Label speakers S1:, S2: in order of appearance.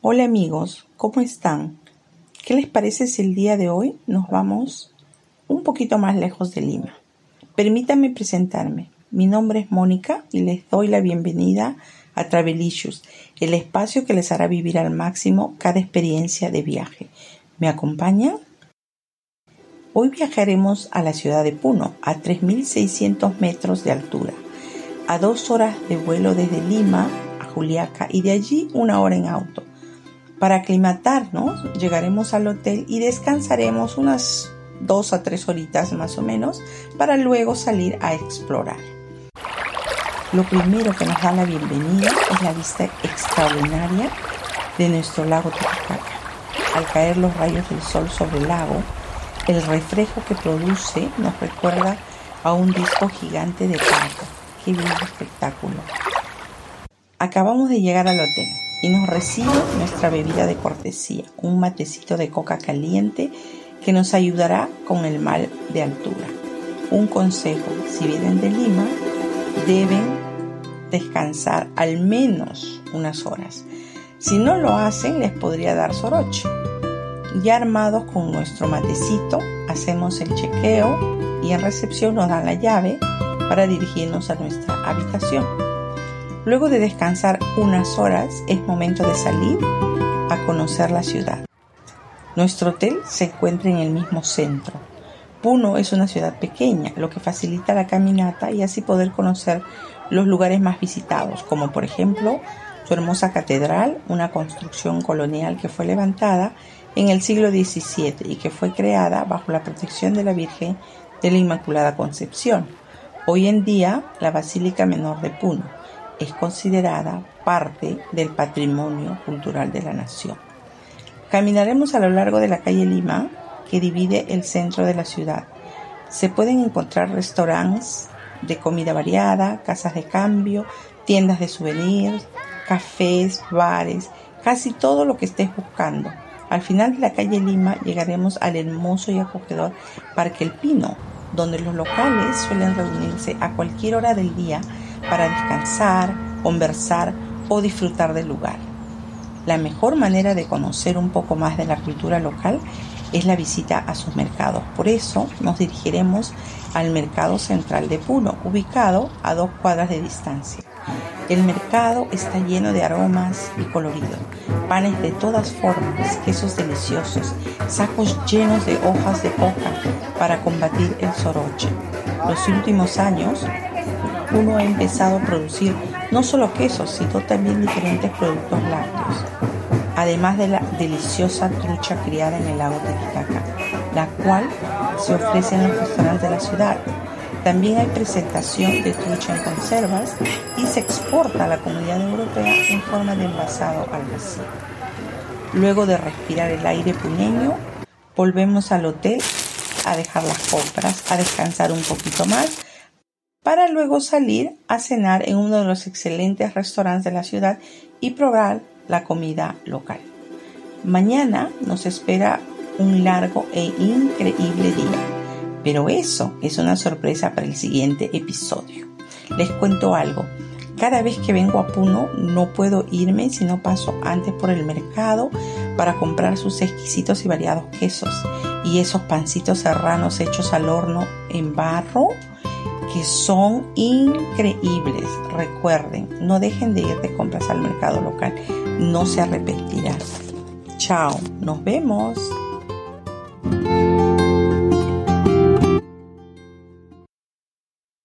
S1: Hola amigos, ¿cómo están? ¿Qué les parece si el día de hoy nos vamos un poquito más lejos de Lima? Permítanme presentarme. Mi nombre es Mónica y les doy la bienvenida a Travelicious, el espacio que les hará vivir al máximo cada experiencia de viaje. ¿Me acompañan? Hoy viajaremos a la ciudad de Puno, a 3.600 metros de altura, a dos horas de vuelo desde Lima a Juliaca y de allí una hora en auto. Para aclimatarnos, llegaremos al hotel y descansaremos unas dos a tres horitas más o menos para luego salir a explorar. Lo primero que nos da la bienvenida es la vista extraordinaria de nuestro lago Titicaca. Al caer los rayos del sol sobre el lago, el reflejo que produce nos recuerda a un disco gigante de plata. ¡Qué bello espectáculo! Acabamos de llegar al hotel y nos recibe nuestra bebida de cortesía, un matecito de coca caliente que nos ayudará con el mal de altura. Un consejo, si vienen de Lima, deben descansar al menos unas horas. Si no lo hacen, les podría dar soroche. Ya armados con nuestro matecito, hacemos el chequeo y en recepción nos dan la llave para dirigirnos a nuestra habitación. Luego de descansar unas horas, es momento de salir a conocer la ciudad. Nuestro hotel se encuentra en el mismo centro. Puno es una ciudad pequeña, lo que facilita la caminata y así poder conocer los lugares más visitados, como por ejemplo su hermosa catedral, una construcción colonial que fue levantada en el siglo XVII y que fue creada bajo la protección de la Virgen de la Inmaculada Concepción. Hoy en día, la Basílica Menor de Puno es considerada parte del patrimonio cultural de la nación. Caminaremos a lo largo de la calle Lima, que divide el centro de la ciudad. Se pueden encontrar restaurantes de comida variada, casas de cambio, tiendas de souvenirs, cafés, bares, casi todo lo que estés buscando. Al final de la calle Lima llegaremos al hermoso y acogedor Parque El Pino, donde los locales suelen reunirse a cualquier hora del día para descansar, conversar o disfrutar del lugar. La mejor manera de conocer un poco más de la cultura local es la visita a sus mercados. Por eso nos dirigiremos al Mercado Central de Puno, ubicado a dos cuadras de distancia. El mercado está lleno de aromas y colorido, panes de todas formas, quesos deliciosos, sacos llenos de hojas de coca para combatir el soroche. Los últimos años, uno ha empezado a producir no solo quesos, sino también diferentes productos lácteos, además de la deliciosa trucha criada en el lago Titicaca, la cual se ofrece en los restaurantes de la ciudad también hay presentación de trucha en conservas y se exporta a la comunidad europea en forma de envasado al vacío. Luego de respirar el aire puneño, volvemos al hotel a dejar las compras, a descansar un poquito más, para luego salir a cenar en uno de los excelentes restaurantes de la ciudad y probar la comida local. Mañana nos espera un largo e increíble día pero eso es una sorpresa para el siguiente episodio. Les cuento algo. Cada vez que vengo a Puno no puedo irme si no paso antes por el mercado para comprar sus exquisitos y variados quesos y esos pancitos serranos hechos al horno en barro que son increíbles. Recuerden, no dejen de ir de compras al mercado local, no se arrepentirán. Chao, nos vemos.